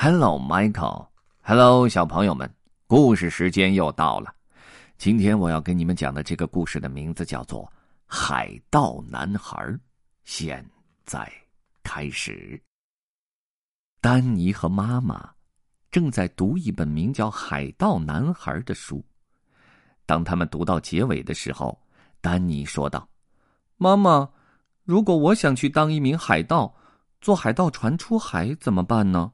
Hello, Michael. Hello，小朋友们，故事时间又到了。今天我要跟你们讲的这个故事的名字叫做《海盗男孩》。现在开始。丹尼和妈妈正在读一本名叫《海盗男孩》的书。当他们读到结尾的时候，丹尼说道：“妈妈，如果我想去当一名海盗，坐海盗船出海怎么办呢？”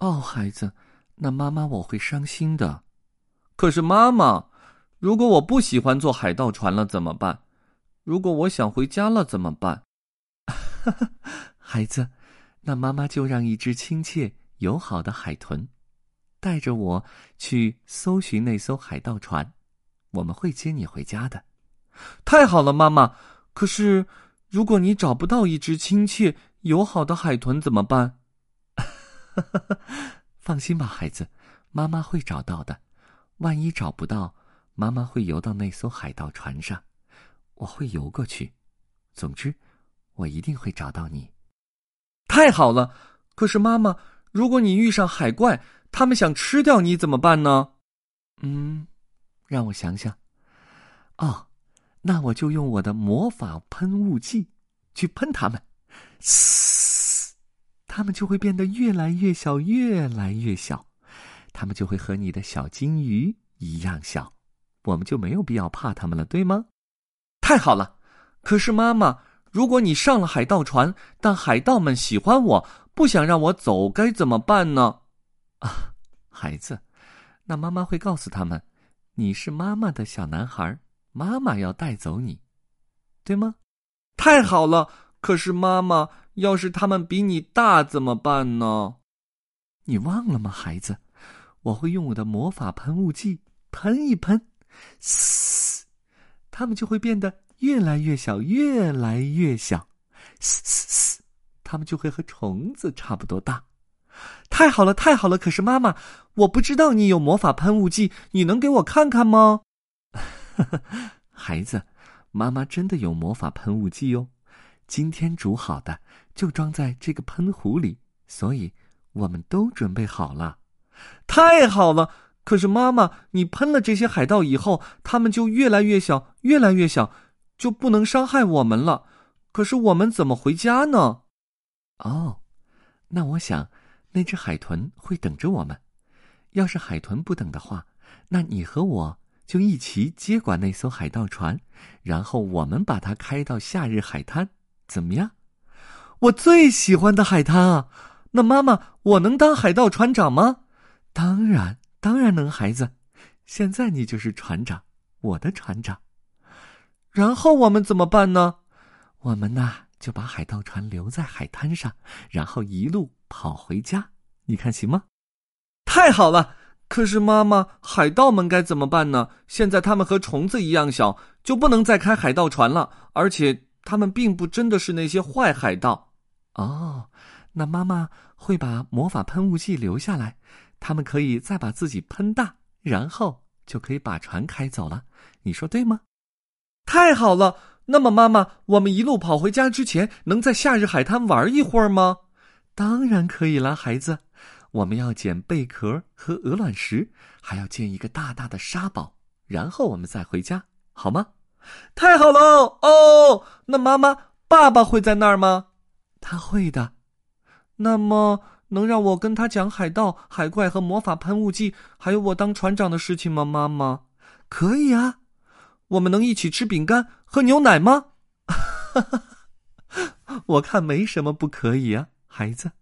哦，孩子，那妈妈我会伤心的。可是妈妈，如果我不喜欢坐海盗船了怎么办？如果我想回家了怎么办？哈 哈孩子，那妈妈就让一只亲切友好的海豚，带着我去搜寻那艘海盗船，我们会接你回家的。太好了，妈妈。可是，如果你找不到一只亲切友好的海豚怎么办？放心吧，孩子，妈妈会找到的。万一找不到，妈妈会游到那艘海盗船上，我会游过去。总之，我一定会找到你。太好了！可是妈妈，如果你遇上海怪，他们想吃掉你怎么办呢？嗯，让我想想。哦，那我就用我的魔法喷雾剂去喷他们。它们就会变得越来越小，越来越小，它们就会和你的小金鱼一样小，我们就没有必要怕它们了，对吗？太好了！可是妈妈，如果你上了海盗船，但海盗们喜欢我，不想让我走，该怎么办呢？啊，孩子，那妈妈会告诉他们，你是妈妈的小男孩，妈妈要带走你，对吗？太好了！可是妈妈。要是他们比你大怎么办呢？你忘了吗，孩子？我会用我的魔法喷雾剂喷一喷，嘶，他们就会变得越来越小，越来越小，嘶嘶嘶，他们就会和虫子差不多大。太好了，太好了！可是妈妈，我不知道你有魔法喷雾剂，你能给我看看吗？孩子，妈妈真的有魔法喷雾剂哦。今天煮好的就装在这个喷壶里，所以我们都准备好了。太好了！可是妈妈，你喷了这些海盗以后，它们就越来越小，越来越小，就不能伤害我们了。可是我们怎么回家呢？哦，那我想那只海豚会等着我们。要是海豚不等的话，那你和我就一起接管那艘海盗船，然后我们把它开到夏日海滩。怎么样？我最喜欢的海滩啊！那妈妈，我能当海盗船长吗？当然，当然能，孩子。现在你就是船长，我的船长。然后我们怎么办呢？我们呐，就把海盗船留在海滩上，然后一路跑回家。你看行吗？太好了！可是妈妈，海盗们该怎么办呢？现在他们和虫子一样小，就不能再开海盗船了，而且。他们并不真的是那些坏海盗，哦，那妈妈会把魔法喷雾剂留下来，他们可以再把自己喷大，然后就可以把船开走了。你说对吗？太好了！那么妈妈，我们一路跑回家之前，能在夏日海滩玩一会儿吗？当然可以了，孩子。我们要捡贝壳和鹅卵石，还要建一个大大的沙堡，然后我们再回家，好吗？太好了哦！那妈妈、爸爸会在那儿吗？他会的。那么，能让我跟他讲海盗、海怪和魔法喷雾剂，还有我当船长的事情吗？妈妈，可以啊。我们能一起吃饼干、喝牛奶吗？我看没什么不可以啊，孩子。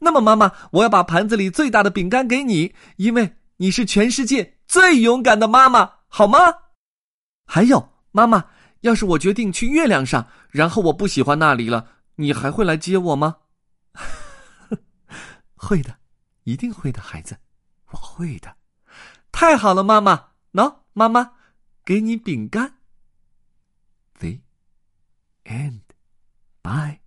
那么，妈妈，我要把盘子里最大的饼干给你，因为你是全世界最勇敢的妈妈，好吗？还有。妈妈，要是我决定去月亮上，然后我不喜欢那里了，你还会来接我吗？会的，一定会的，孩子，我会的。太好了，妈妈，喏，妈妈，给你饼干。The end. Bye.